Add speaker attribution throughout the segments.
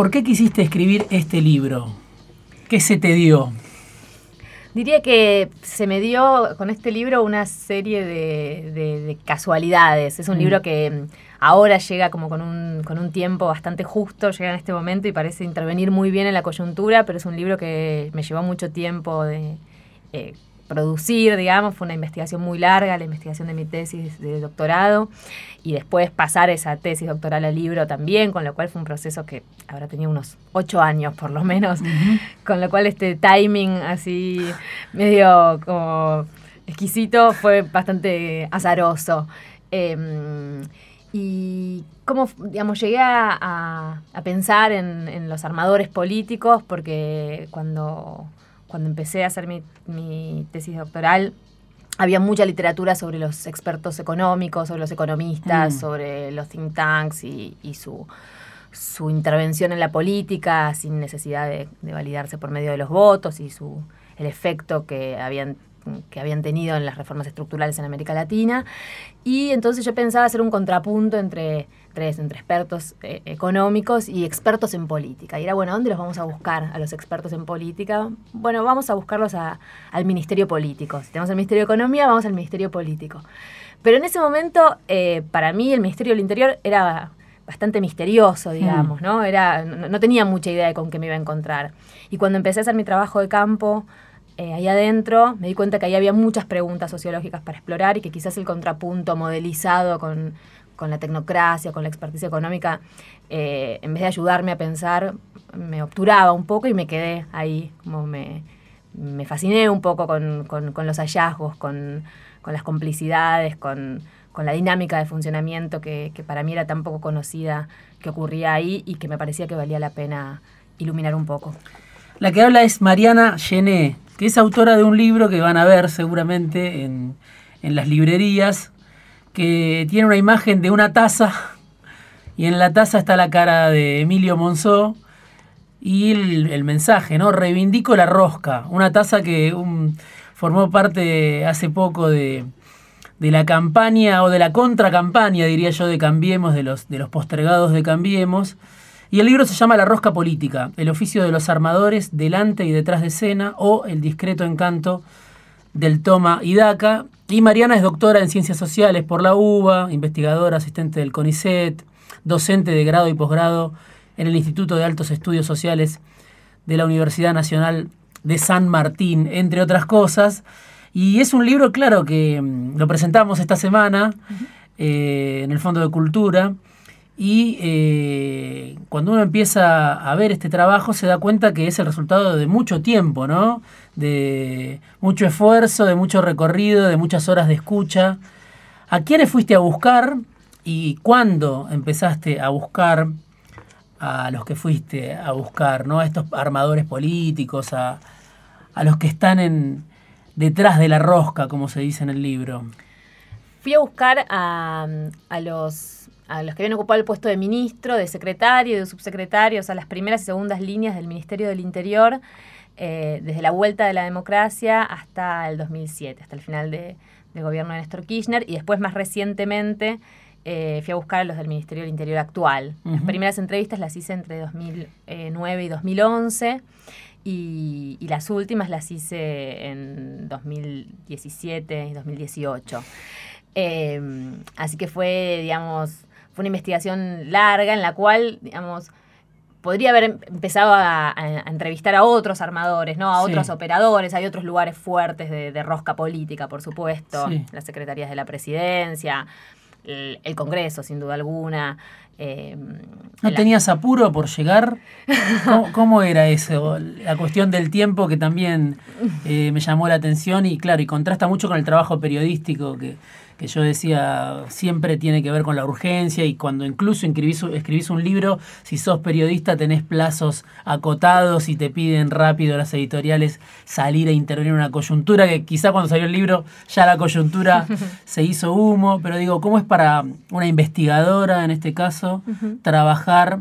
Speaker 1: ¿por qué quisiste escribir este libro? ¿Qué se te dio?
Speaker 2: Diría que se me dio con este libro una serie de, casualidades. Es un mm. libro que mm, ahora llega como con un, con un tiempo bastante justo, llega en este momento y parece intervenir muy bien en la coyuntura, pero es un libro que me llevó mucho tiempo de eh, producir, digamos, fue una investigación muy larga, la investigación de mi tesis de doctorado, y después pasar esa tesis doctoral al libro también, con lo cual fue un proceso que ahora tenía unos ocho años por lo menos, con lo cual este timing así medio como exquisito fue bastante azaroso. Em, y cómo, digamos, llegué a, pensar en, en, los armadores políticos, porque cuando cuando empecé a hacer mi, tesis doctoral, había mucha literatura sobre los expertos económicos, sobre los economistas, mm. sobre los think tanks y, su, su, intervención en la política sin necesidad de, de, validarse por medio de los votos y su, el efecto que habían que habían tenido en las reformas estructurales en América Latina. Y entonces yo pensaba hacer un contrapunto entre, entre expertos eh, económicos y expertos en política. Y era, bueno, ¿dónde los vamos a buscar a los expertos en política? Bueno, vamos a buscarlos al Ministerio Político. Si tenemos el Ministerio de Economía, vamos al Ministerio Político. Pero en ese momento, eh, para mí, el Ministerio del Interior era bastante misterioso, digamos. ¿no? Era, no tenía mucha idea de con qué me iba a encontrar. Y cuando empecé a hacer mi trabajo de campo, eh, ahí adentro me di cuenta que ahí había muchas preguntas sociológicas para explorar y que quizás el contrapunto modelizado con, la tecnocracia, con la experticia económica, eh, en vez de ayudarme a pensar, me obturaba un poco y me quedé ahí, como me, fasciné un poco con, los hallazgos, con, las complicidades, con, la dinámica de funcionamiento que, que, para mí era tan poco conocida que ocurría ahí y que me parecía que valía la pena iluminar un poco.
Speaker 1: La que habla es Mariana Gené, que es autora de un libro que van a ver seguramente en, las librerías, que tiene una imagen de una taza y en la taza está la cara de Emilio Monzó y el, mensaje, ¿no? Reivindico la rosca, una taza que formó parte hace poco de, de, la campaña o de la contracampaña, diría yo, de Cambiemos, de los, de los postergados de Cambiemos, y el libro se llama La rosca política, el oficio de los armadores delante y detrás de escena o el discreto encanto del toma y daca. Y Mariana es doctora en ciencias sociales por la UBA, investigadora, asistente del CONICET, docente de grado y posgrado en el Instituto de Altos Estudios Sociales de la Universidad Nacional de San Martín, entre otras cosas. Y es un libro, claro, que mm, lo presentamos esta semana eh, en el Fondo de Cultura y eh, cuando uno empieza a ver este trabajo se da cuenta que es el resultado de mucho tiempo, ¿no? De mucho esfuerzo, de mucho recorrido, de muchas horas de escucha. ¿A quiénes fuiste a buscar y cuándo empezaste a buscar a los que fuiste a buscar, ¿no? A estos armadores políticos, a, los que están en, detrás de la rosca, como se dice en el libro.
Speaker 2: Fui a buscar a, a los a los que habían ocupado el puesto de ministro, de secretario, de subsecretario, o sea, las primeras y segundas líneas del Ministerio del Interior, eh, desde la vuelta de la democracia hasta el 2007, hasta el final de, del gobierno de Néstor Kirchner, y después más recientemente eh, fui a buscar a los del Ministerio del Interior actual. Las primeras entrevistas las hice entre 2009 y 2011. Y, y, las últimas las hice en 2017 y 2018. Eh, así que fue, digamos, fue una investigación larga en la cual, digamos, podría haber empezado a, entrevistar a otros armadores, ¿no? A otros operadores. Hay otros lugares fuertes de, rosca política, por supuesto. Las secretarías de la presidencia, el, Congreso, sin duda alguna.
Speaker 1: Eh, ¿No tenías apuro por llegar? ¿Cómo, era eso? La cuestión del tiempo que también eh, me llamó la atención y claro, y contrasta mucho con el trabajo periodístico que que yo decía siempre tiene que ver con la urgencia y cuando incluso escribís, escribís, un libro, si sos periodista tenés plazos acotados y te piden rápido las editoriales salir a intervenir en una coyuntura, que quizá cuando salió el libro ya la coyuntura se hizo humo, pero digo, ¿cómo es para una investigadora en este caso trabajar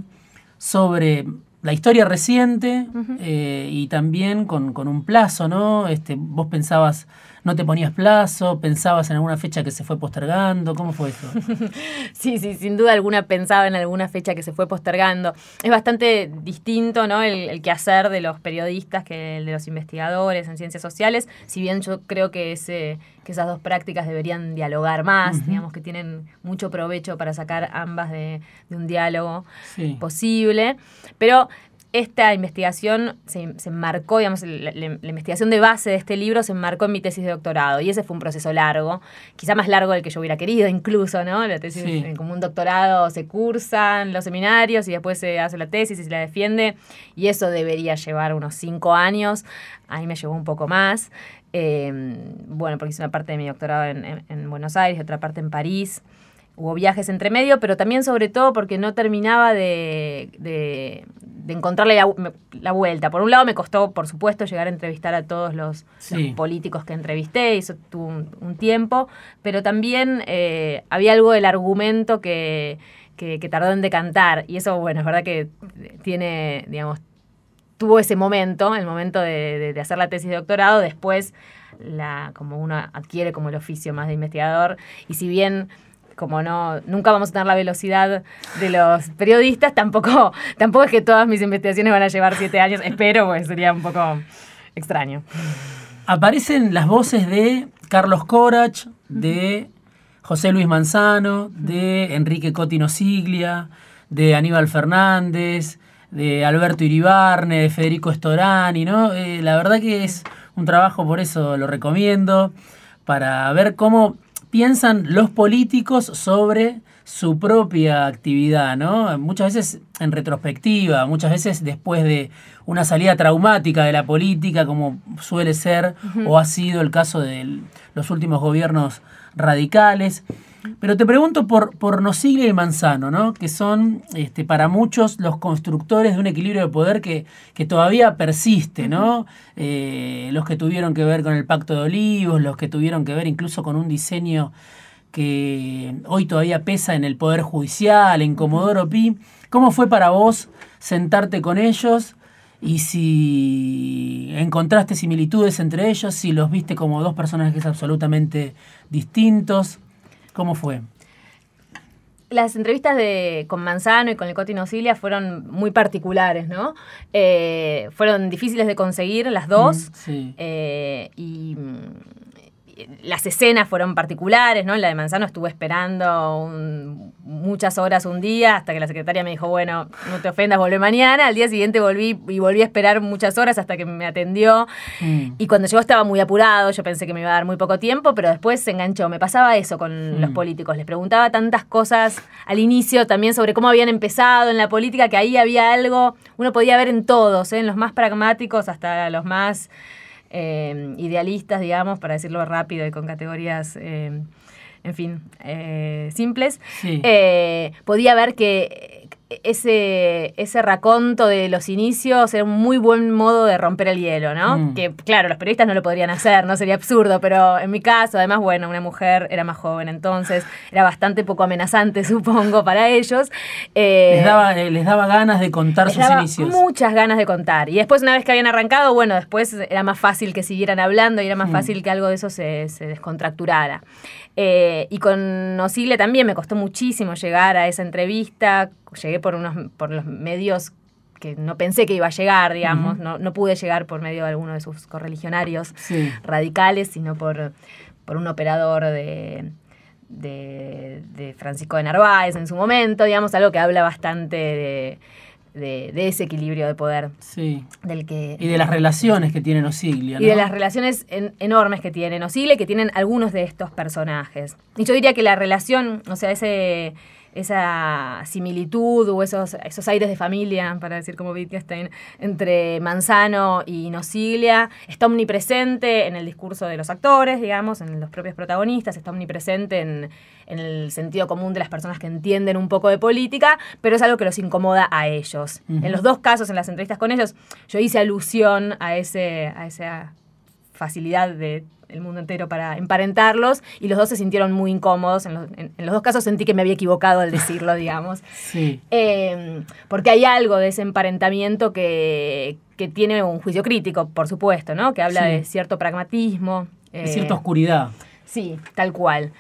Speaker 1: sobre la historia reciente eh, y también con, con, un plazo, ¿no? Este, vos pensabas ¿No te ponías plazo? ¿Pensabas en alguna fecha que se fue postergando? ¿Cómo fue eso?
Speaker 2: sí, sí, sin duda alguna pensaba en alguna fecha que se fue postergando. Es bastante distinto ¿no? el, quehacer de los periodistas que el de los investigadores en ciencias sociales, si bien yo creo que, ese, que esas dos prácticas deberían dialogar más, digamos que tienen mucho provecho para sacar ambas de, un diálogo posible. Pero esta investigación se, se enmarcó, digamos, la, investigación de base de este libro se enmarcó en mi tesis de doctorado y ese fue un proceso largo, quizá más largo del que yo hubiera querido incluso, ¿no? La tesis, como un doctorado, se cursan los seminarios y después se hace la tesis y se la defiende y eso debería llevar unos cinco años, a mí me llevó un poco más. Eh, bueno, porque hice una parte de mi doctorado en, en Buenos Aires, otra parte en París. Hubo viajes entre medio, pero también sobre todo porque no terminaba de, de, encontrarle la, vuelta. Por un lado me costó, por supuesto, llegar a entrevistar a todos los, políticos que entrevisté, y eso tuvo un, tiempo, pero también eh, había algo del argumento que, que, tardó en decantar, y eso, bueno, es verdad que tiene, digamos, tuvo ese momento, el momento de, hacer la tesis de doctorado, después la, como uno adquiere como el oficio más de investigador, y si bien como no, nunca vamos a tener la velocidad de los periodistas, tampoco, tampoco es que todas mis investigaciones van a llevar siete años, espero, pues sería un poco extraño.
Speaker 1: Aparecen las voces de Carlos Corach, de José Luis Manzano, de Enrique Cotino Siglia, de Aníbal Fernández, de Alberto Iribarne, de Federico Storani, ¿no? Eh, la verdad que es un trabajo, por eso lo recomiendo, para ver cómo piensan los políticos sobre su propia actividad, ¿no? Muchas veces en retrospectiva, muchas veces después de una salida traumática de la política, como suele ser o ha sido el caso de los últimos gobiernos radicales. Pero te pregunto por, por Nosiglia y Manzano, ¿no? que son este, para muchos los constructores de un equilibrio de poder que, que todavía persiste, ¿no? Eh, los que tuvieron que ver con el Pacto de Olivos, los que tuvieron que ver incluso con un diseño que hoy todavía pesa en el Poder Judicial, en Comodoro Pi. ¿Cómo fue para vos sentarte con ellos y si encontraste similitudes entre ellos, si los viste como dos personajes absolutamente distintos? ¿Cómo fue?
Speaker 2: Las entrevistas de, con Manzano y con el Cotino Cilia fueron muy particulares, ¿no? Eh, fueron difíciles de conseguir las dos. Mm, sí. Eh, y las escenas fueron particulares, ¿no? La de Manzano estuve esperando muchas horas un día hasta que la secretaria me dijo, bueno, no te ofendas, vuelve mañana. Al día siguiente volví y volví a esperar muchas horas hasta que me atendió. Mm. Y cuando llegó estaba muy apurado, yo pensé que me iba a dar muy poco tiempo, pero después se enganchó. Me pasaba eso con mm. los políticos, les preguntaba tantas cosas al inicio también sobre cómo habían empezado en la política, que ahí había algo, uno podía ver en todos, ¿eh? en los más pragmáticos hasta los más eh, idealistas, digamos, para decirlo rápido y con categorías, eh, en fin, eh, simples, podía ver que ese, ese raconto de los inicios era un muy buen modo de romper el hielo, ¿no? Mm. Que claro, los periodistas no lo podrían hacer, no sería absurdo, pero en mi caso, además, bueno, una mujer era más joven entonces, era bastante poco amenazante, supongo, para ellos.
Speaker 1: Eh, les, daba, eh, les daba ganas de contar sus inicios.
Speaker 2: Muchas ganas de contar. Y después, una vez que habían arrancado, bueno, después era más fácil que siguieran hablando y era más mm. fácil que algo de eso se, se descontracturara. Eh, y con Osile también me costó muchísimo llegar a esa entrevista. Llegué por, unos, por los medios que no pensé que iba a llegar, digamos. no, pude llegar por medio de alguno de sus correligionarios radicales, sino por, por un operador de, de, Francisco de Narváez en su momento, digamos, algo que habla bastante de de, ese equilibrio de poder.
Speaker 1: Sí. Del que, y de las relaciones que tienen Osiglia.
Speaker 2: Y de las relaciones enormes que tienen Osiglia y que tienen algunos de estos personajes. Y yo diría que la relación, o sea, ese esa similitud o esos, esos aires de familia, para decir como Wittgenstein, entre Manzano y Nosiglia, está omnipresente en el discurso de los actores, digamos, en los propios protagonistas, está omnipresente en, el sentido común de las personas que entienden un poco de política, pero es algo que los incomoda a ellos. En los dos casos, en las entrevistas con ellos, yo hice alusión a, ese, a esa facilidad de el mundo entero para emparentarlos y los dos se sintieron muy incómodos. En los, dos casos sentí que me había equivocado al decirlo, digamos.
Speaker 1: Sí.
Speaker 2: Em, porque hay algo de ese emparentamiento que, que, tiene un juicio crítico, por supuesto, ¿no? Que habla de cierto pragmatismo
Speaker 1: De cierta oscuridad.
Speaker 2: Sí, tal cual.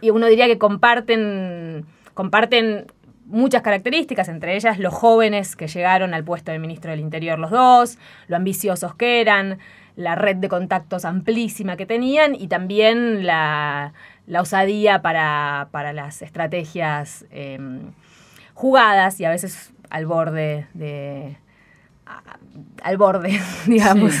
Speaker 2: Y uno diría que comparten, comparten muchas características, entre ellas los jóvenes que llegaron al puesto de ministro del Interior los dos, lo ambiciosos que eran, la red de contactos amplísima que tenían y también la, osadía para, las estrategias em, jugadas y a veces al borde de... al borde, digamos.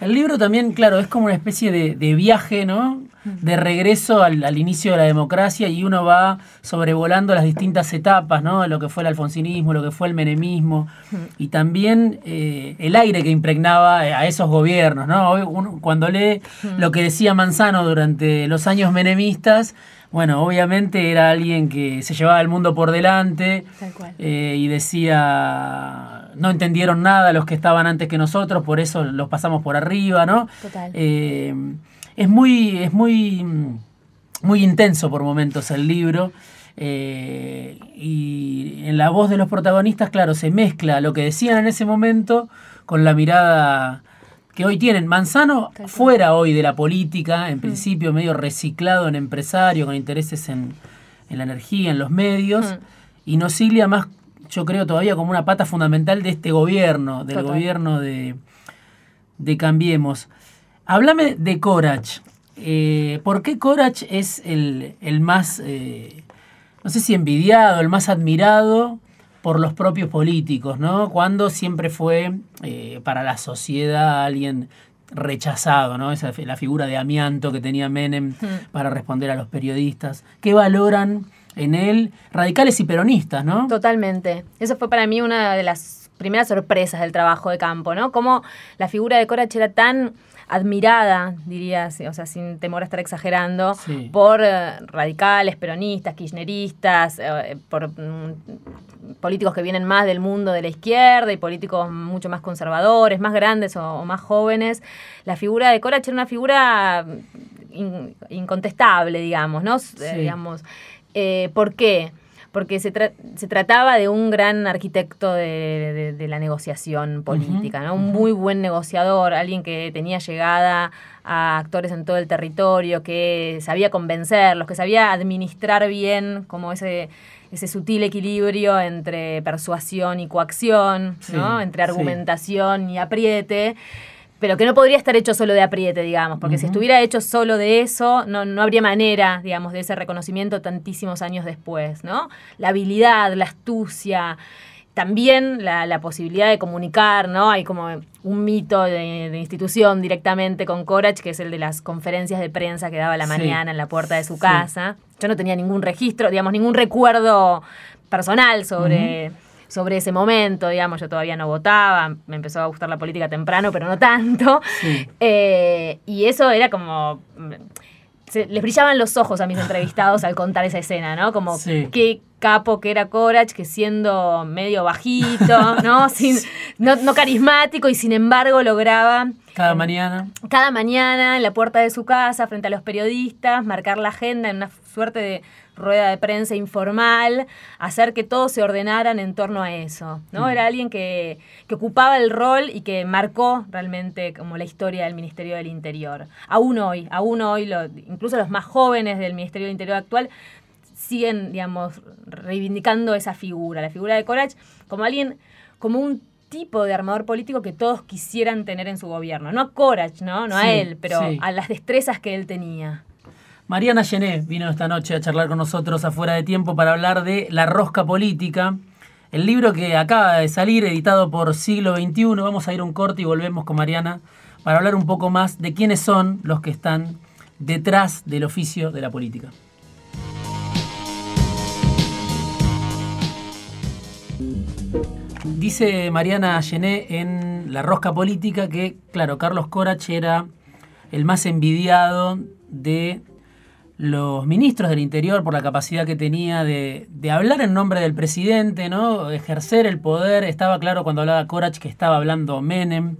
Speaker 1: El libro también, claro, es como una especie de, viaje, ¿no? De regreso al, inicio de la democracia y uno va sobrevolando las distintas etapas, ¿no? Lo que fue el alfonsinismo, lo que fue el menemismo y también eh, el aire que impregnaba a esos gobiernos, ¿no? cuando lee lo que decía Manzano durante los años menemistas, bueno, obviamente era alguien que se llevaba el mundo por delante eh, y decía, no entendieron nada los que estaban antes que nosotros, por eso los pasamos por arriba, ¿no? Total. Eh, es muy, es muy, muy intenso por momentos el libro. Eh, y en la voz de los protagonistas, claro, se mezcla lo que decían en ese momento con la mirada que hoy tienen. Manzano fuera hoy de la política, en principio medio reciclado en empresario, con intereses en, la energía, en los medios, mm. y Nocilia más, yo creo, todavía como una pata fundamental de este gobierno, del gobierno de, de Cambiemos. Háblame de Corach. Eh, ¿Por qué Corach es el, más, eh, no sé si envidiado, el más admirado por los propios políticos, ¿no? Cuando siempre fue eh, para la sociedad alguien rechazado, ¿no? Esa la figura de amianto que tenía Menem para responder a los periodistas. ¿Qué valoran en él radicales y peronistas, ¿no?
Speaker 2: Totalmente. Eso fue para mí una de las primeras sorpresas del trabajo de campo, ¿no? Cómo la figura de Corach era tan admirada, diría, o sea, sin temor a estar exagerando, por eh, radicales, peronistas, kirchneristas, eh, por mm, políticos que vienen más del mundo de la izquierda y políticos mucho más conservadores, más grandes o, más jóvenes. La figura de Corach era una figura mm, incontestable, digamos, ¿no? Eh, digamos, ¿Por qué? Porque se, se, trataba de un gran arquitecto de, la negociación política, ¿no? un muy buen negociador, alguien que tenía llegada a actores en todo el territorio, que sabía convencerlos, que sabía administrar bien como ese ese sutil equilibrio entre persuasión y coacción, ¿no? entre argumentación y apriete pero que no podría estar hecho solo de apriete, digamos, porque si estuviera hecho solo de eso, no, no habría manera, digamos, de ese reconocimiento tantísimos años después, ¿no? La habilidad, la astucia, también la, posibilidad de comunicar, ¿no? Hay como un mito de, institución directamente con Corach, que es el de las conferencias de prensa que daba la mañana en la puerta de su casa. Yo no tenía ningún registro, digamos, ningún recuerdo personal sobre sobre ese momento, digamos, yo todavía no votaba, me empezó a gustar la política temprano, pero no tanto. Eh, y eso era como... les brillaban los ojos a mis entrevistados al contar esa escena, ¿no? Como qué capo que era Corach, que siendo medio bajito, ¿no? Sin, no, no carismático y sin embargo lograba...
Speaker 1: Cada mañana.
Speaker 2: Cada mañana en la puerta de su casa, frente a los periodistas, marcar la agenda en una suerte de rueda de prensa informal, hacer que todos se ordenaran en torno a eso. ¿no? Mm. Era alguien que, ocupaba el rol y que marcó realmente como la historia del Ministerio del Interior. Aún hoy, aún hoy, incluso los más jóvenes del Ministerio del Interior actual siguen, digamos, reivindicando esa figura, la figura de Corach, como alguien, como un tipo de armador político que todos quisieran tener en su gobierno. No a Corach, ¿no? No a él, pero a las destrezas que él tenía.
Speaker 1: Mariana Gené vino esta noche a charlar con nosotros afuera de tiempo para hablar de La Rosca Política, el libro que acaba de salir, editado por Siglo XXI. Vamos a ir un corte y volvemos con Mariana para hablar un poco más de quiénes son los que están detrás del oficio de la política. Dice Mariana Gené en La Rosca Política que, claro, Carlos Corach era el más envidiado de los ministros del Interior por la capacidad que tenía de, hablar en nombre del presidente, ¿no? ejercer el poder. Estaba claro cuando hablaba Corach que estaba hablando Menem.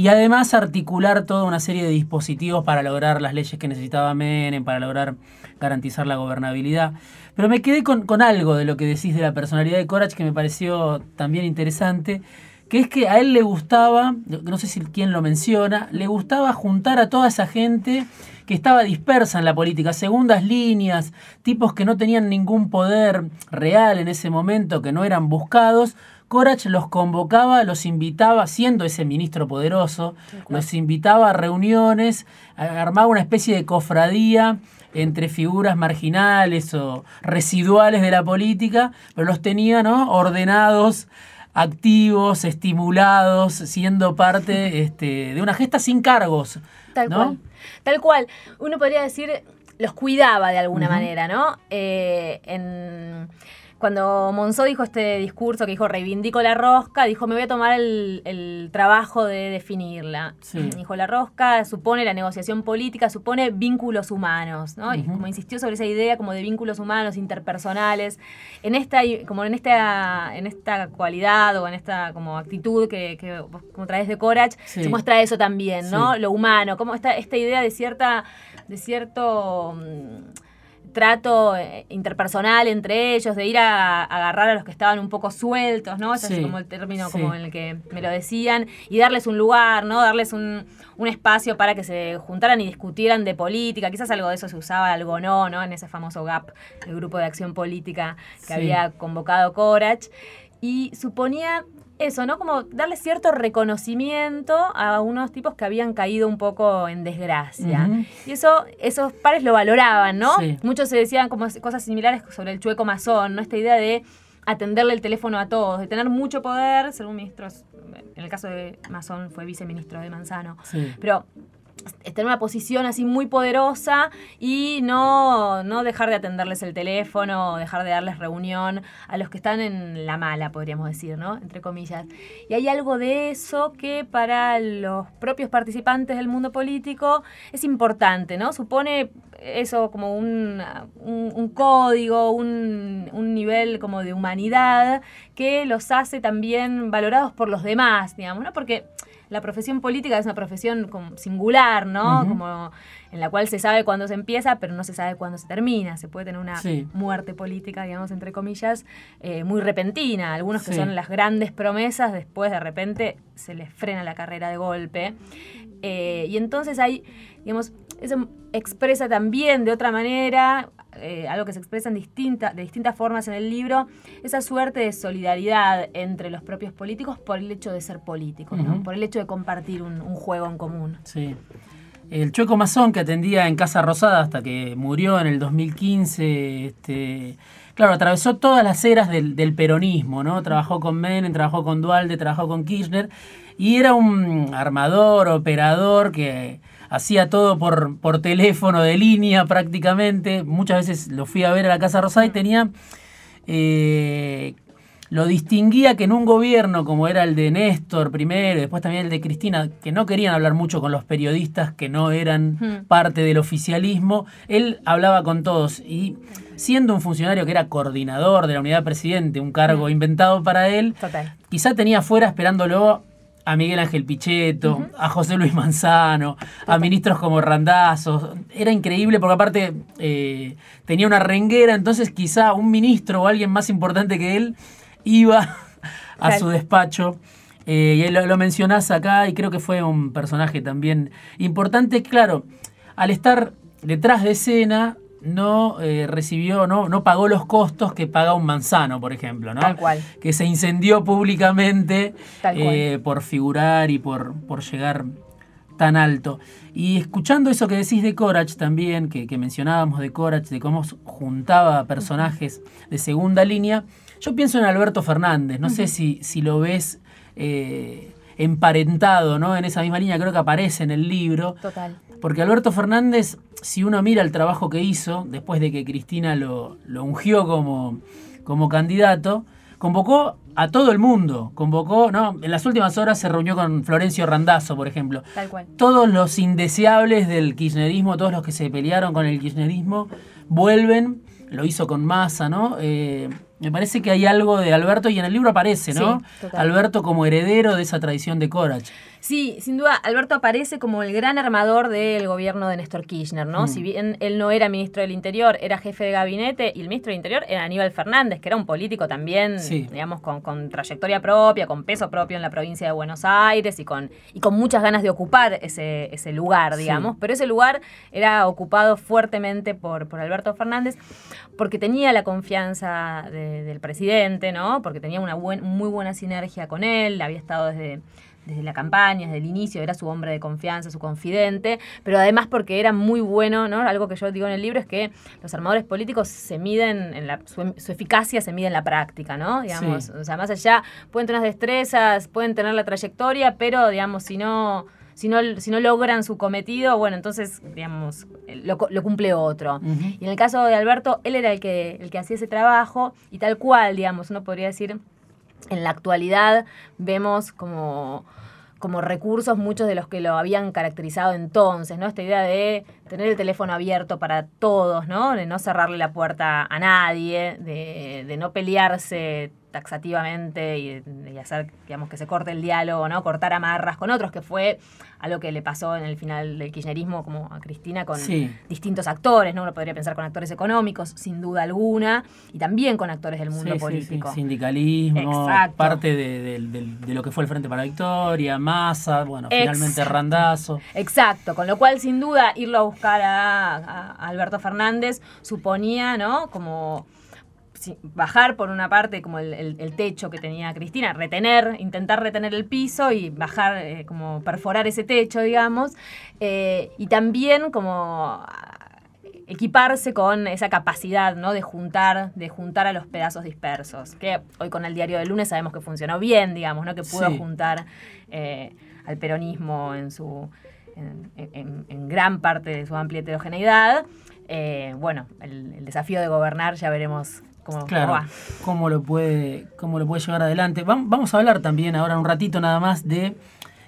Speaker 1: Y además articular toda una serie de dispositivos para lograr las leyes que necesitaba Menem, para lograr garantizar la gobernabilidad. Pero me quedé con, algo de lo que decís de la personalidad de Corach que me pareció también interesante, que es que a él le gustaba, no sé si quién lo menciona, le gustaba juntar a toda esa gente que estaba dispersa en la política, segundas líneas, tipos que no tenían ningún poder real en ese momento, que no eran buscados. Corach los convocaba, los invitaba, siendo ese ministro poderoso, los invitaba a reuniones, armaba una especie de cofradía entre figuras marginales o residuales de la política, pero los tenía ¿no? ordenados activos, estimulados, siendo parte este, de una gesta sin cargos.
Speaker 2: Tal cual. Tal cual. Uno podría decir, los cuidaba de alguna manera, ¿no? Eh, en cuando Monzó dijo este discurso que dijo reivindico la rosca, dijo me voy a tomar el, trabajo de definirla. Dijo la rosca supone la negociación política, supone vínculos humanos, ¿no? Y como insistió sobre esa idea como de vínculos humanos, interpersonales, en esta, como en esta, en esta cualidad o en esta como actitud que, que como traes de Corach, se muestra eso también, ¿no? Lo humano, como esta, esta idea de cierta, de cierto mm, trato eh, interpersonal entre ellos, de ir a, agarrar a los que estaban un poco sueltos, ¿no? Ese es como el término como en el que me lo decían, y darles un lugar, ¿no? Darles un, espacio para que se juntaran y discutieran de política. Quizás algo de eso se usaba, algo no, ¿no? En ese famoso GAP, el grupo de acción política que había convocado Corach. Y suponía eso, ¿no? Como darle cierto reconocimiento a unos tipos que habían caído un poco en desgracia. Y eso, esos pares lo valoraban, ¿no? Muchos se decían como cosas similares sobre el chueco masón, ¿no? Esta idea de atenderle el teléfono a todos, de tener mucho poder, ser un ministro, en el caso de Masón fue viceministro de Manzano, pero tener una posición así muy poderosa y no, no dejar de atenderles el teléfono, dejar de darles reunión a los que están en la mala, podríamos decir, ¿no? Entre comillas. Y hay algo de eso que para los propios participantes del mundo político es importante, ¿no? Supone eso como un, un, código, un, un, nivel como de humanidad que los hace también valorados por los demás, digamos, ¿no? Porque la profesión política es una profesión singular, ¿no? Como en la cual se sabe cuándo se empieza, pero no se sabe cuándo se termina. Se puede tener una muerte política, digamos, entre comillas, eh, muy repentina. Algunos que son las grandes promesas, después de repente se les frena la carrera de golpe. Eh, y entonces hay, digamos, eso expresa también de otra manera eh, algo que se expresa en distinta, de distintas formas en el libro, esa suerte de solidaridad entre los propios políticos por el hecho de ser políticos, por el hecho de compartir un, juego en común.
Speaker 1: Sí. El Chueco Mazón, que atendía en Casa Rosada hasta que murió en el 2015, este, claro, atravesó todas las eras del, del peronismo, ¿no? Trabajó con Menem, trabajó con Dualde, trabajó con Kirchner, y era un armador, operador que hacía todo por, por teléfono de línea prácticamente. Muchas veces lo fui a ver a la Casa Rosada y tenía... Eh, lo distinguía que en un gobierno como era el de Néstor primero y después también el de Cristina, que no querían hablar mucho con los periodistas que no eran hmm. parte del oficialismo, él hablaba con todos y siendo un funcionario que era coordinador de la unidad presidente, un cargo hmm. inventado para él, quizá tenía afuera esperándolo a Miguel Ángel Pichetto, a José Luis Manzano, a ministros como Randazzo. Era increíble porque aparte eh, tenía una renguera, entonces quizá un ministro o alguien más importante que él iba a su despacho. Eh, y lo, lo mencionás acá y creo que fue un personaje también importante. Claro, al estar detrás de escena, no eh, recibió, no, no pagó los costos que paga un manzano, por ejemplo, ¿no?
Speaker 2: Tal cual.
Speaker 1: Que se incendió públicamente eh, por figurar y por, por llegar tan alto. Y escuchando eso que decís de Corach también, que, mencionábamos de Corach, de cómo juntaba personajes de segunda línea, yo pienso en Alberto Fernández, no sé si, si lo ves eh, emparentado, ¿no? En esa misma línea, creo que aparece en el libro.
Speaker 2: Total.
Speaker 1: Porque Alberto Fernández, si uno mira el trabajo que hizo, después de que Cristina lo, ungió como, como candidato, convocó a todo el mundo. Convocó, ¿no? En las últimas horas se reunió con Florencio Randazzo, por ejemplo.
Speaker 2: Tal cual.
Speaker 1: Todos los indeseables del kirchnerismo, todos los que se pelearon con el kirchnerismo, vuelven. Lo hizo con masa, ¿no? Eh, me parece que hay algo de Alberto y en el libro aparece, ¿no? Alberto como heredero de esa tradición de Corach.
Speaker 2: Sí, sin duda, Alberto aparece como el gran armador del gobierno de Néstor Kirchner, ¿no?
Speaker 1: Mm.
Speaker 2: Si bien él no era ministro del Interior, era jefe de gabinete, y el ministro del Interior era Aníbal Fernández, que era un político también,
Speaker 1: Sí.
Speaker 2: digamos, con, con trayectoria propia, con peso propio en la provincia de Buenos Aires y con, y con muchas ganas de ocupar ese, ese lugar,
Speaker 1: Sí.
Speaker 2: digamos. Pero ese lugar era ocupado fuertemente por, por Alberto Fernández porque tenía la confianza de- del presidente, ¿no? Porque tenía una buen- muy buena sinergia con él, había estado desde, desde la campaña, desde el inicio, era su hombre de confianza, su confidente, pero además porque era muy bueno, ¿no? Algo que yo digo en el libro es que los armadores políticos se miden, en la, su, su eficacia se mide en la práctica, ¿no? Digamos,
Speaker 1: Sí.
Speaker 2: o sea, más allá, pueden tener las destrezas, pueden tener la trayectoria, pero, digamos, si no... Si no, si no logran su cometido, bueno, entonces, digamos, lo, lo cumple otro. Y en el caso de Alberto, él era el que, el que hacía ese trabajo y tal cual, digamos, uno podría decir, en la actualidad vemos como, como recursos muchos de los que lo habían caracterizado entonces, ¿no? Esta idea de tener el teléfono abierto para todos, ¿no? De no cerrarle la puerta a nadie, de, de no pelearse taxativamente y, y hacer, digamos, que se corte el diálogo, ¿no? Cortar amarras con otros, que fue algo que le pasó en el final del kirchnerismo como a Cristina con
Speaker 1: Sí.
Speaker 2: distintos actores, ¿no? Uno podría pensar con actores económicos, sin duda alguna, y también con actores del mundo
Speaker 1: Sí,
Speaker 2: político.
Speaker 1: sí. Sindicalismo,
Speaker 2: Exacto.
Speaker 1: parte de, de- de- de lo que fue el Frente para la Victoria, Massa, bueno, finalmente. Randazo.
Speaker 2: Exacto, con lo cual sin duda irlo buscar a, a Alberto Fernández suponía, ¿no? Como bajar por una parte como el, el- el techo que tenía Cristina, retener, intentar retener el piso y bajar, eh, como perforar ese techo, digamos, eh, y también como equiparse con esa capacidad, ¿no? De juntar, de juntar a los pedazos dispersos, que hoy con el diario del lunes sabemos que funcionó bien, digamos, ¿no? Que pudo
Speaker 1: Sí.
Speaker 2: juntar eh, al peronismo en su en, en- en gran parte de su amplia heterogeneidad. Eh, bueno, el, el desafío de gobernar ya veremos cómo, cómo
Speaker 1: Claro,
Speaker 2: va.
Speaker 1: cómo lo puede, cómo lo puede llevar adelante. Vam- Vamos a hablar también ahora un ratito nada más de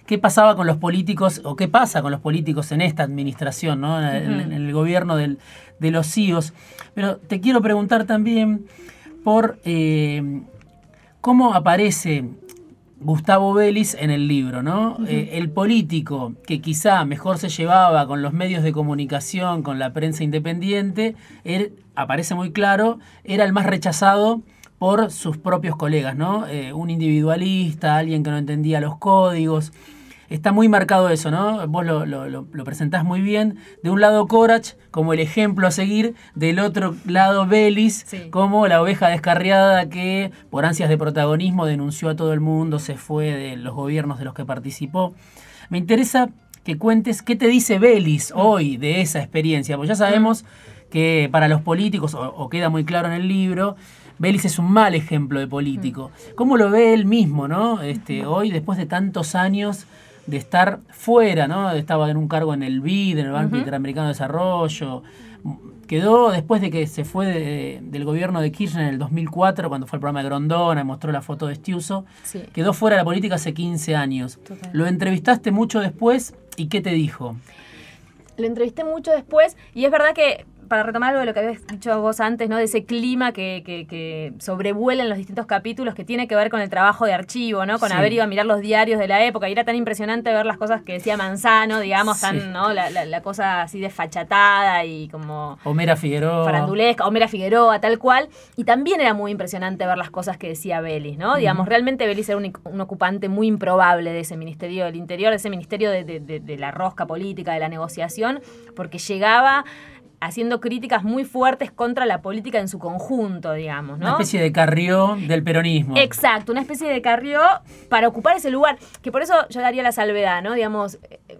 Speaker 1: qué pasaba con los políticos o qué pasa con los políticos en esta administración, ¿no? en, el,
Speaker 2: Ujú.
Speaker 1: en el gobierno del- de los CIOs. Pero te quiero preguntar también por eh, cómo aparece Gustavo Vélez en el libro, ¿no? Eh, el político que quizá mejor se llevaba con los medios de comunicación, con la prensa independiente, él, aparece muy claro, era el más rechazado por sus propios colegas, ¿no? Eh, un individualista, alguien que no entendía los códigos. Está muy marcado eso, ¿no? Vos lo, lo, presentás muy bien. De un lado Corach como el ejemplo a seguir, del otro lado
Speaker 2: Sí.
Speaker 1: como la oveja descarriada que por ansias de protagonismo denunció a todo el mundo, se fue de los gobiernos de los que participó. Me interesa que cuentes qué te dice Vélez hoy de esa experiencia, porque ya sabemos que para los políticos, o, o queda muy claro en el libro, Vélez es un mal ejemplo de político. ¿Cómo lo ve él mismo, no? Este, hoy, después de tantos años de estar fuera, ¿no? Estaba en un cargo en el BID, en el Banco. Interamericano de Desarrollo. Quedó después de que se fue de- del gobierno de Kirchner en el 2004, cuando fue el programa de Grondona, mostró la foto de Stiuso.
Speaker 2: Sí.
Speaker 1: Quedó fuera de la política hace 15 años.
Speaker 2: Total.
Speaker 1: Lo entrevistaste mucho después y ¿qué te dijo?
Speaker 2: Lo entrevisté mucho después y es verdad que, para retomar algo de lo que habías dicho vos antes, ¿no? De ese clima que, que, que sobrevuela en los distintos capítulos que tiene que ver con el trabajo de archivo, ¿no? Con
Speaker 1: Sí.
Speaker 2: haber ido a mirar los diarios de la época y era tan impresionante ver las cosas que decía Manzano, digamos,
Speaker 1: Sí.
Speaker 2: tan, ¿no? La, la- la cosa así desfachatada y como
Speaker 1: Homera Figueroa.
Speaker 2: farandulesca, Homera Figueroa, tal cual. Y también era muy impresionante ver las cosas que decía Belis, ¿no? Digamos, realmente Belis era un, un ocupante muy improbable de ese Ministerio del Interior, de ese Ministerio de, de- de- de la rosca política, de la negociación, porque llegaba haciendo críticas muy fuertes contra la política en su conjunto, digamos, ¿no?
Speaker 1: Una especie de carrió del peronismo.
Speaker 2: Exacto, una especie de carrió para ocupar ese lugar, que por eso yo daría la salvedad, ¿no? Digamos, eh, eh,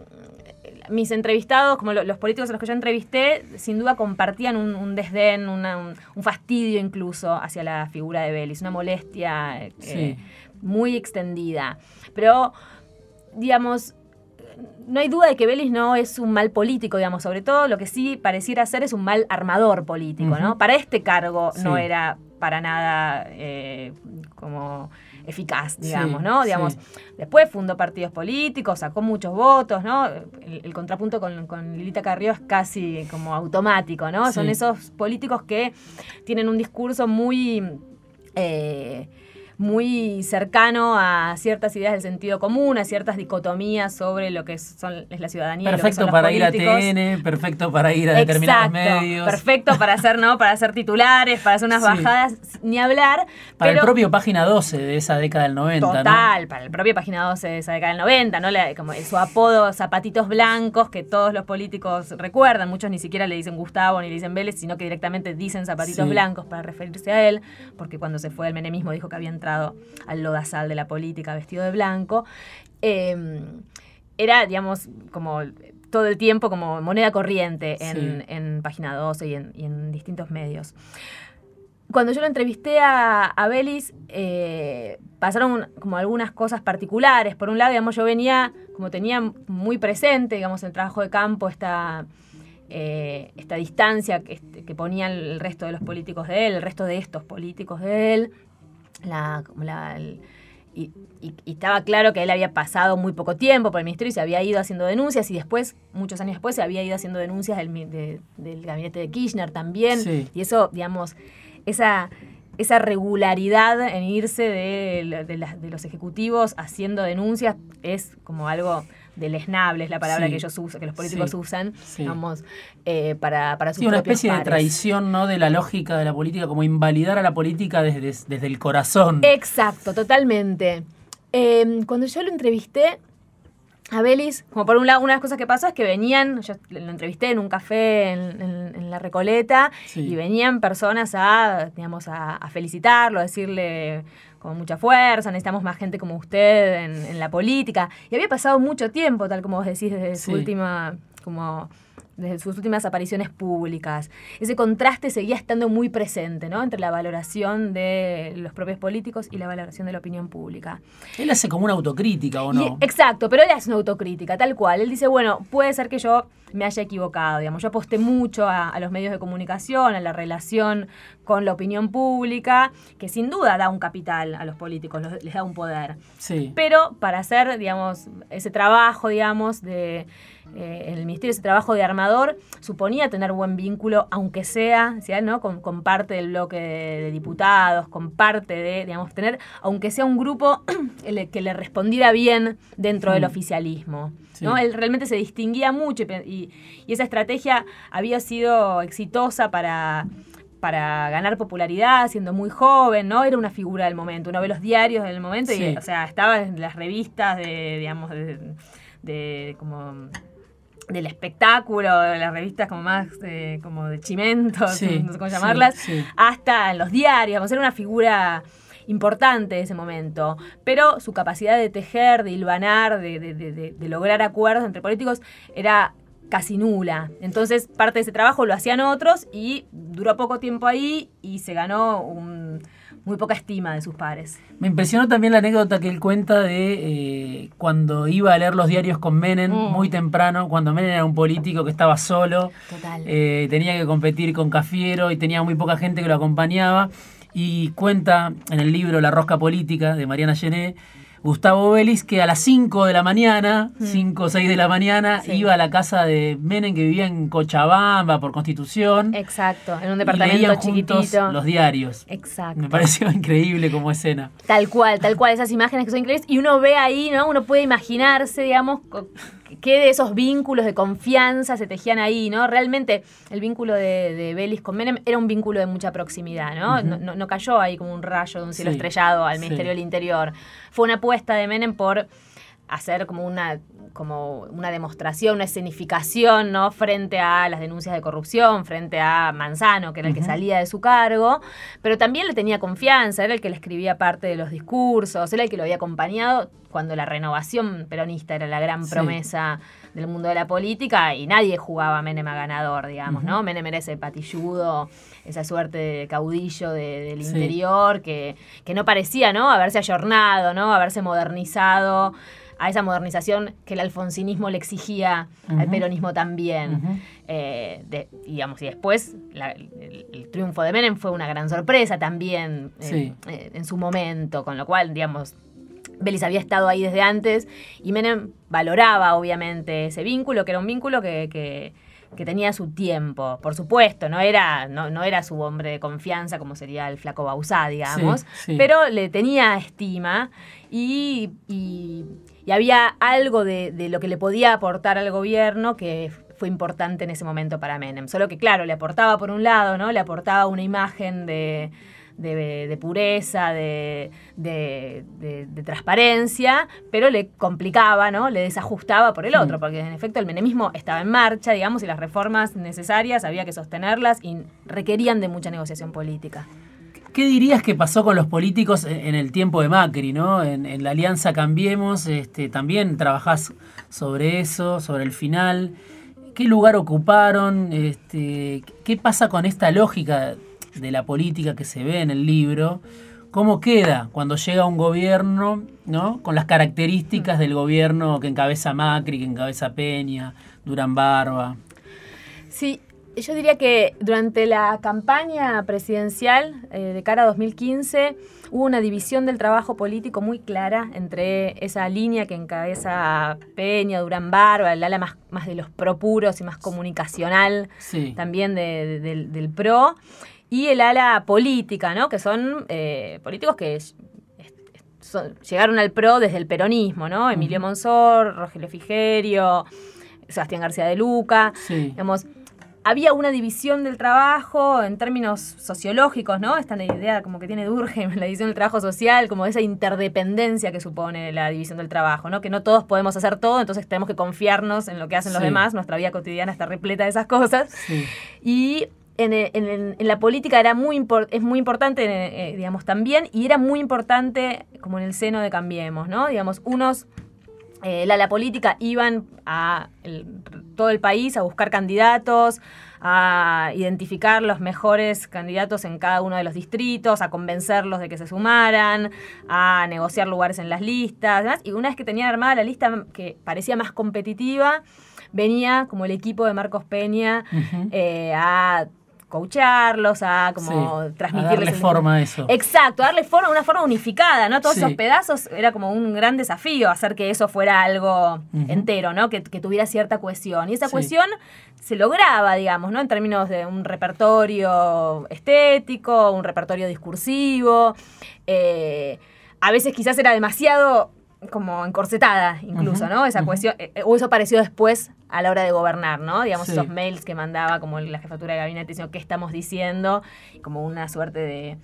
Speaker 2: mis entrevistados, como lo- los políticos a los que yo entrevisté, sin duda compartían un, un desdén, una- un, un fastidio incluso hacia la figura de Vélez, una molestia eh,
Speaker 1: Sí.
Speaker 2: muy extendida. Pero, digamos, no hay duda de que Vélez no es un mal político, digamos, sobre todo lo que sí pareciera ser es un mal armador político, ¿no? Para este cargo no era para nada eh, como eficaz, digamos,
Speaker 1: Sí,
Speaker 2: ¿no?
Speaker 1: sí.
Speaker 2: Digamos, después fundó partidos políticos, sacó muchos votos, ¿no? El, el contrapunto con, con Lilita Carrió es casi como automático, ¿no? Son esos políticos que tienen un discurso muy... eh, muy cercano a ciertas ideas del sentido común, a ciertas dicotomías sobre lo que son, es la ciudadanía.
Speaker 1: Perfecto para ir a TN, perfecto para ir a determinados medios.
Speaker 2: Perfecto para hacer, ¿no? Para hacer titulares, para hacer unas bajadas, ni hablar.
Speaker 1: Para el propio página 12 de esa década del 90.
Speaker 2: Total, para el propio página 12 de esa década del 90, ¿no? como su apodo zapatitos blancos que todos los políticos recuerdan, muchos ni siquiera le dicen Gustavo ni le dicen Vélez, sino que directamente dicen zapatitos blancos para referirse a él, porque cuando se fue el menemismo dijo que había entrado al lodazal de la política vestido de blanco, em, era, digamos, como todo el tiempo como moneda corriente en, Página 12 y en, distintos medios. Cuando yo lo entrevisté a, a Belis, eh, pasaron como algunas cosas particulares. Por un lado, digamos, yo venía, como tenía muy presente, digamos, el trabajo de campo, esta, eh, esta distancia que, que ponía el resto de los políticos de él, el resto de estos políticos de él, la, la, y, estaba claro que él había pasado muy poco tiempo por el ministerio y se había ido haciendo denuncias y después, muchos años después, se había ido haciendo denuncias del, del gabinete de Kirchner también. Y eso, digamos, esa, esa regularidad en irse de, de, los ejecutivos haciendo denuncias es como algo deleznable, es la palabra que ellos usan, que los políticos usan, vamos, eh, para, para sus
Speaker 1: una especie de traición, ¿no? De la lógica de la política, como invalidar a la política desde, desde el corazón.
Speaker 2: Exacto, totalmente. Em, cuando yo lo entrevisté, a Belis, como por un lado, una de las cosas que pasó es que venían, yo lo entrevisté en un café en, La Recoleta, y venían personas a, digamos, a, a felicitarlo, a decirle con mucha fuerza, necesitamos más gente como usted en, la política. Y había pasado mucho tiempo, tal como vos decís, desde su última, como desde sus últimas apariciones públicas. Ese contraste seguía estando muy presente, ¿no? Entre la valoración de los propios políticos y la valoración de la opinión pública.
Speaker 1: Él hace como una autocrítica, ¿o no?
Speaker 2: exacto, pero él hace una autocrítica, tal cual. Él dice, bueno, puede ser que yo me haya equivocado, digamos. Yo aposté mucho a, los medios de comunicación, a la relación con la opinión pública, que sin duda da un capital a los políticos, les da un poder.
Speaker 1: Sí.
Speaker 2: Pero para hacer, digamos, ese trabajo, digamos, de eh, el Ministerio ese trabajo de armador suponía tener buen vínculo, aunque sea, ¿no? Con, parte del bloque de, diputados, con parte de, digamos, tener, aunque sea un grupo que le respondiera bien dentro del oficialismo. ¿no? Él realmente se distinguía mucho y, esa estrategia había sido exitosa para para ganar popularidad siendo muy joven, ¿no? Era una figura del momento. Uno ve los diarios del momento y, o sea, estaba en las revistas de, digamos, de como del espectáculo, de las revistas como más eh, como de chimentos, no sé cómo llamarlas, hasta en los diarios, vamos a ser una figura importante de ese momento, pero su capacidad de tejer, de hilvanar, de, de, lograr acuerdos entre políticos era casi nula. Entonces parte de ese trabajo lo hacían otros y duró poco tiempo ahí y se ganó un muy poca estima de sus pares.
Speaker 1: Me impresionó también la anécdota que él cuenta de eh, cuando iba a leer los diarios con Menem mm. muy temprano, cuando Menem era un político que estaba solo, eh, tenía que competir con Cafiero y tenía muy poca gente que lo acompañaba. Y cuenta en el libro La Rosca Política de Mariana Gené Gustavo Vélez, que a las 5 de la mañana, 5 o 6 de la mañana, iba a la casa de Menem, que vivía en Cochabamba por Constitución.
Speaker 2: Exacto, en un departamento chiquitito.
Speaker 1: Los diarios.
Speaker 2: Exacto.
Speaker 1: Me pareció increíble como escena.
Speaker 2: Tal cual, tal cual, esas imágenes que son increíbles. Y uno ve ahí, ¿no? Uno puede imaginarse, digamos, qué de esos vínculos de confianza se tejían ahí, ¿no? Realmente el vínculo de, de Belis con Menem era un vínculo de mucha proximidad, ¿no? no, cayó ahí como un rayo de un cielo estrellado al Ministerio del Interior. Fue una apuesta de Menem por hacer como una, como una demostración, una escenificación, ¿no? Frente a las denuncias de corrupción, frente a Manzano, que era el que salía de su cargo, pero también le tenía confianza, era el que le escribía parte de los discursos, era el que lo había acompañado cuando la renovación peronista era la gran promesa del mundo de la política y nadie jugaba a Menem a ganador, digamos, ¿no? Menem era ese patilludo, esa suerte de caudillo del interior que, que no parecía, ¿no? Haberse ayornado, ¿no? Haberse modernizado a esa modernización que el alfonsinismo le exigía al peronismo también. Eh, digamos, y después el, triunfo de Menem fue una gran sorpresa también eh, eh, en su momento, con lo cual, digamos, Belis había estado ahí desde antes y Menem valoraba obviamente ese vínculo, que era un vínculo que, que tenía su tiempo, por supuesto, no era, no, no era su hombre de confianza como sería el flaco Bausá, digamos, pero le tenía estima y, y, había algo de, de, lo que le podía aportar al gobierno que fue importante en ese momento para Menem. Solo que, claro, le aportaba por un lado, ¿no? Le aportaba una imagen de de, pureza, de, transparencia, pero le complicaba, ¿no? Le desajustaba por el otro, porque en efecto el menemismo estaba en marcha, digamos, y las reformas necesarias había que sostenerlas y requerían de mucha negociación política.
Speaker 1: ¿Qué dirías que pasó con los políticos en el tiempo de Macri, ¿no? En, la Alianza Cambiemos, este, también trabajás sobre eso, sobre el final. ¿Qué lugar ocuparon? Este, ¿Qué pasa con esta lógica de la política que se ve en el libro, cómo queda cuando llega un gobierno, ¿no? Con las características del gobierno que encabeza Macri, que encabeza Peña, Durán Barba.
Speaker 2: Sí, yo diría que durante la campaña presidencial eh, de cara a 2015 hubo una división del trabajo político muy clara entre esa línea que encabeza Peña, Durán Barba, el ala más, más de los propuros y más comunicacional también del PRO, y el ala política, ¿no? Que son eh, políticos que llegaron al PRO desde el peronismo, ¿no? Emilio Monsor, Rogelio Figerio, Sebastián García de Luca. Digamos, había una división del trabajo en términos sociológicos, ¿no? Esta idea como que tiene Durkheim, la división del trabajo social, como esa interdependencia que supone la división del trabajo, ¿no? Que no todos podemos hacer todo, entonces tenemos que confiarnos en lo que hacen los demás, nuestra vida cotidiana está repleta de esas cosas. Y en, la política era muy es muy importante, eh, digamos, también, y era muy importante como en el seno de Cambiemos, ¿no? Digamos, unos, eh, la, política iban a todo el país a buscar candidatos, a identificar los mejores candidatos en cada uno de los distritos, a convencerlos de que se sumaran, a negociar lugares en las listas, y una vez que tenían armada la lista que parecía más competitiva, venía como el equipo de Marcos Peña eh, a coacharlos, a como transmitirles.
Speaker 1: darle forma a eso.
Speaker 2: Exacto, darle forma, una forma unificada, ¿no? Todos esos pedazos era como un gran desafío hacer que eso fuera algo entero, ¿no? Que, tuviera cierta cohesión. Y esa cohesión se lograba, digamos, ¿no? En términos de un repertorio estético, un repertorio discursivo. Eh, a veces quizás era demasiado como encorsetada incluso, ¿no? Esa cuestión, eh, o eso apareció después a la hora de gobernar, ¿no? Digamos, esos mails que mandaba como la jefatura de gabinete diciendo qué estamos diciendo, como una suerte de,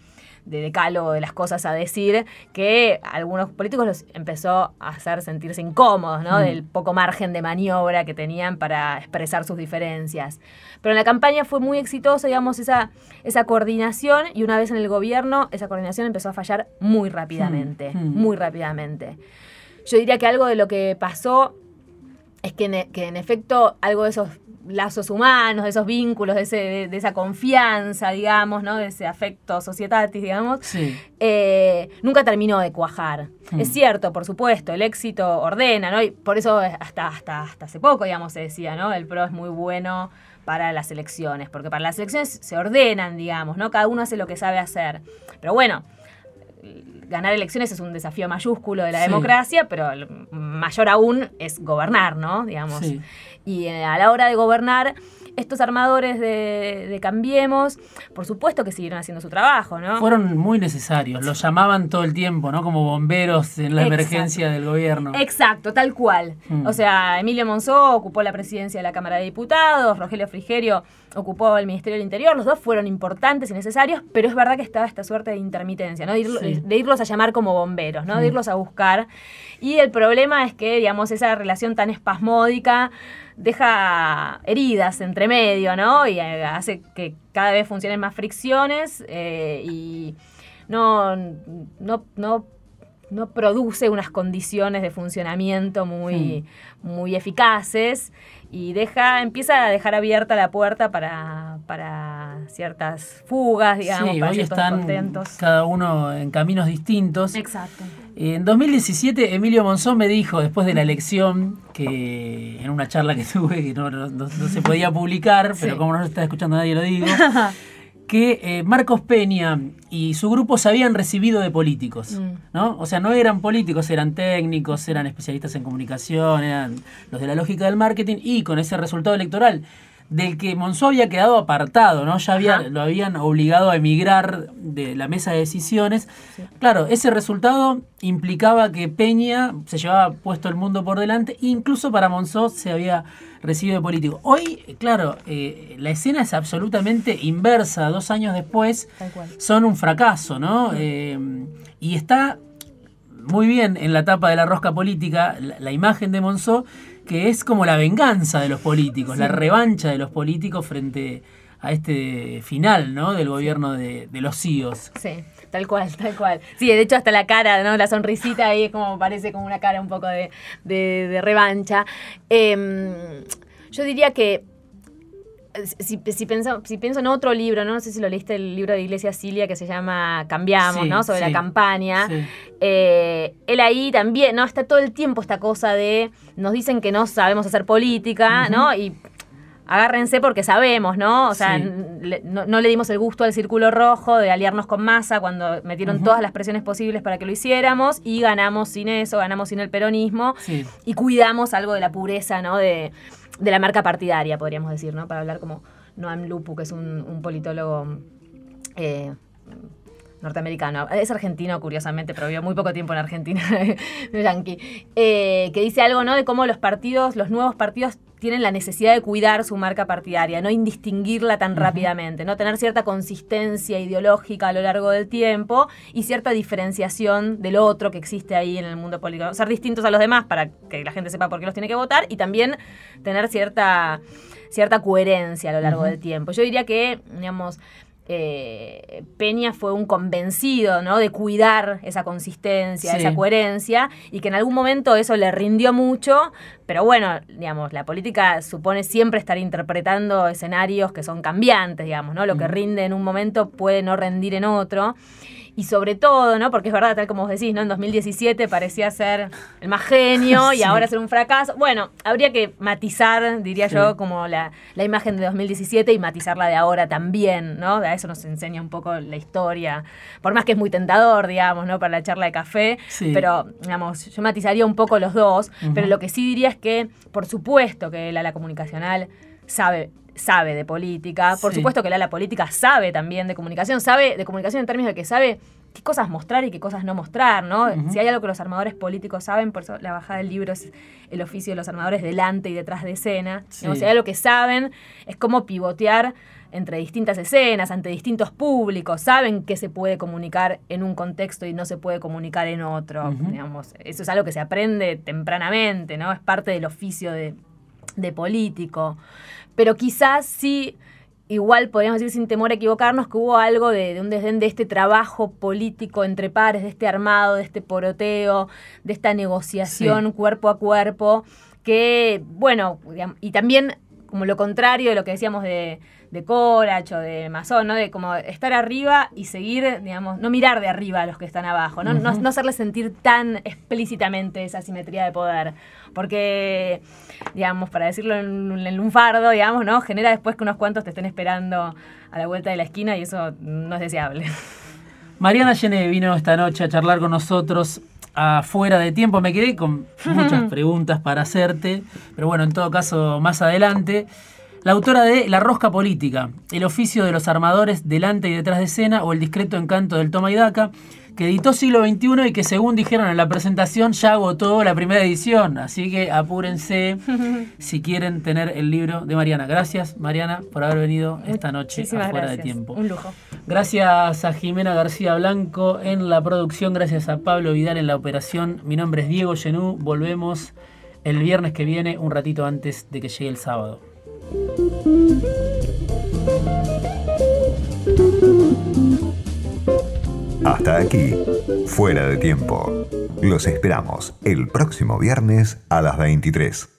Speaker 2: de decálogo de las cosas a decir, que algunos políticos los empezó a hacer sentirse incómodos, ¿no? Del poco margen de maniobra que tenían para expresar sus diferencias. Pero en la campaña fue muy exitosa, digamos, esa, esa coordinación y una vez en el gobierno, esa coordinación empezó a fallar muy rápidamente, muy rápidamente. Yo diría que algo de lo que pasó es que en, que en efecto algo de esos lazos humanos, de esos vínculos, de, ese, de, esa confianza, digamos, ¿no? de ese afecto societatis, digamos, eh, nunca terminó de cuajar. Hmm. Es cierto, por supuesto, el éxito ordena, ¿no? Y por eso hasta, hasta, hasta hace poco, digamos, se decía, ¿no? El PRO es muy bueno para las elecciones, porque para las elecciones se ordenan, digamos, ¿no? Cada uno hace lo que sabe hacer. Pero bueno, ganar elecciones es un desafío mayúsculo de la democracia, pero mayor aún es gobernar, ¿no? Digamos. Y eh, a la hora de gobernar, estos armadores de, Cambiemos, por supuesto que siguieron haciendo su trabajo, ¿no?
Speaker 1: Fueron muy necesarios, los llamaban todo el tiempo, ¿no? Como bomberos en la emergencia del gobierno.
Speaker 2: Exacto, tal cual. Mm. O sea, Emilio Monzó ocupó la presidencia de la Cámara de Diputados, Rogelio Frigerio ocupó el Ministerio del Interior, los dos fueron importantes y necesarios, pero es verdad que estaba esta suerte de intermitencia, ¿no? De, irlos a llamar como bomberos, ¿no? De mm. irlos a buscar. Y el problema es que, digamos, esa relación tan espasmódica deja heridas entre medio, ¿no? Y eh, hace que cada vez funcionen más fricciones eh, y no, no, no, no, produce unas condiciones de funcionamiento muy, muy eficaces y deja, empieza a dejar abierta la puerta para, para ciertas fugas, digamos,
Speaker 1: sí, hoy están cada uno en caminos distintos.
Speaker 2: Exacto.
Speaker 1: En 2017, Emilio Monzón me dijo, después de la elección, que en una charla que tuve, que no, se podía publicar, pero como no está escuchando nadie lo digo, que eh, Marcos Peña y su grupo se habían recibido de políticos, mm. ¿no? O sea, no eran políticos, eran técnicos, eran especialistas en comunicación, eran los de la lógica del marketing y con ese resultado electoral del que Monzó había quedado apartado, ¿no? Ya había, lo habían obligado a emigrar de la mesa de decisiones. Claro, ese resultado implicaba que Peña se llevaba puesto el mundo por delante, incluso para Monzó se había recibido de político. Hoy, claro, eh, la escena es absolutamente inversa. Dos años después son un fracaso, ¿no? Eh, y está muy bien en la tapa de la rosca política la, imagen de Monzó, que es como la venganza de los políticos, la revancha de los políticos frente a este final, ¿no? Del gobierno de, los CIOs.
Speaker 2: Sí. Tal cual, tal cual. Sí, de hecho hasta la cara, ¿no? La sonrisita ahí es como parece como una cara un poco de, de, revancha. Em, yo diría que si, si, pienso, si pienso en otro libro, ¿no? sé si lo leíste, el libro de Iglesia Cilia que se llama Cambiamos, ¿no? Sobre la campaña. Eh, él ahí también, ¿no? Está todo el tiempo esta cosa de, nos dicen que no sabemos hacer política, ¿no? Y agárrense porque sabemos, ¿no? O sea, no, le dimos el gusto al círculo rojo de aliarnos con masa cuando metieron todas las presiones posibles para que lo hiciéramos y ganamos sin eso, ganamos sin el peronismo y cuidamos algo de la pureza, ¿no? De, de la marca partidaria, podríamos decir, ¿no? Para hablar como Noam Lupu, que es un, politólogo eh, norteamericano. Es argentino, curiosamente, pero vivió muy poco tiempo en Argentina, yankee. Eh, que dice algo, ¿no? De cómo los partidos, los nuevos partidos tienen la necesidad de cuidar su marca partidaria, no indistinguirla tan rápidamente, no tener cierta consistencia ideológica a lo largo del tiempo y cierta diferenciación del otro que existe ahí en el mundo político. Ser distintos a los demás para que la gente sepa por qué los tiene que votar y también tener cierta, cierta coherencia a lo largo del tiempo. Yo diría que, digamos, eh, Peña fue un convencido ¿no? de cuidar esa consistencia, esa coherencia, y que en algún momento eso le rindió mucho, pero bueno, digamos, la política supone siempre estar interpretando escenarios que son cambiantes, digamos, ¿no? Lo que rinde en un momento puede no rendir en otro y sobre todo, ¿no? Porque es verdad, tal como vos decís, ¿no? En 2017 parecía ser el más genio y ahora ser un fracaso. Bueno, habría que matizar, diría yo, como la, imagen de 2017 y matizarla de ahora también, ¿no? A eso nos enseña un poco la historia. Por más que es muy tentador, digamos, ¿no? Para la charla de café, pero, digamos, yo matizaría un poco los dos, pero lo que sí diría es que, por supuesto que la, la comunicacional sabe sabe de política. Por supuesto que la, la política sabe también de comunicación, sabe de comunicación en términos de que sabe qué cosas mostrar y qué cosas no mostrar, ¿no? Si hay algo que los armadores políticos saben, por eso la bajada del libro es el oficio de los armadores delante y detrás de escena. si hay algo que saben, es cómo pivotear entre distintas escenas, ante distintos públicos, saben qué se puede comunicar en un contexto y no se puede comunicar en otro. digamos. Eso es algo que se aprende tempranamente, ¿no? Es parte del oficio de, de político pero quizás sí, igual podríamos decir sin temor a equivocarnos, que hubo algo de, un desdén de este trabajo político entre pares, de este armado, de este poroteo, de esta negociación cuerpo a cuerpo, que, bueno, y también como lo contrario de lo que decíamos de, de Corach o de Masón, ¿no? De como estar arriba y seguir, digamos, no mirar de arriba a los que están abajo, ¿no? no, no hacerles sentir tan explícitamente esa simetría de poder. Porque, digamos, para decirlo en, en lunfardo, digamos, ¿no? Genera después que unos cuantos te estén esperando a la vuelta de la esquina y eso no es deseable.
Speaker 1: Mariana Llene vino esta noche a charlar con nosotros afuera de tiempo. Me quedé con muchas preguntas para hacerte, pero bueno, en todo caso, más adelante. La autora de La Rosca Política, El oficio de los armadores delante y detrás de escena o El discreto encanto del toma y daca, que editó siglo XXI y que según dijeron en la presentación ya agotó la primera edición. Así que apúrense si quieren tener el libro de Mariana. Gracias Mariana por haber venido esta noche afuera de tiempo.
Speaker 2: Un lujo.
Speaker 1: Gracias a Jimena García Blanco en la producción, gracias a Pablo Vidal en la operación. Mi nombre es Diego Genú. Volvemos el viernes que viene, un ratito antes de que llegue el sábado.
Speaker 3: Hasta aquí, fuera de tiempo. Los esperamos el próximo viernes a las 23.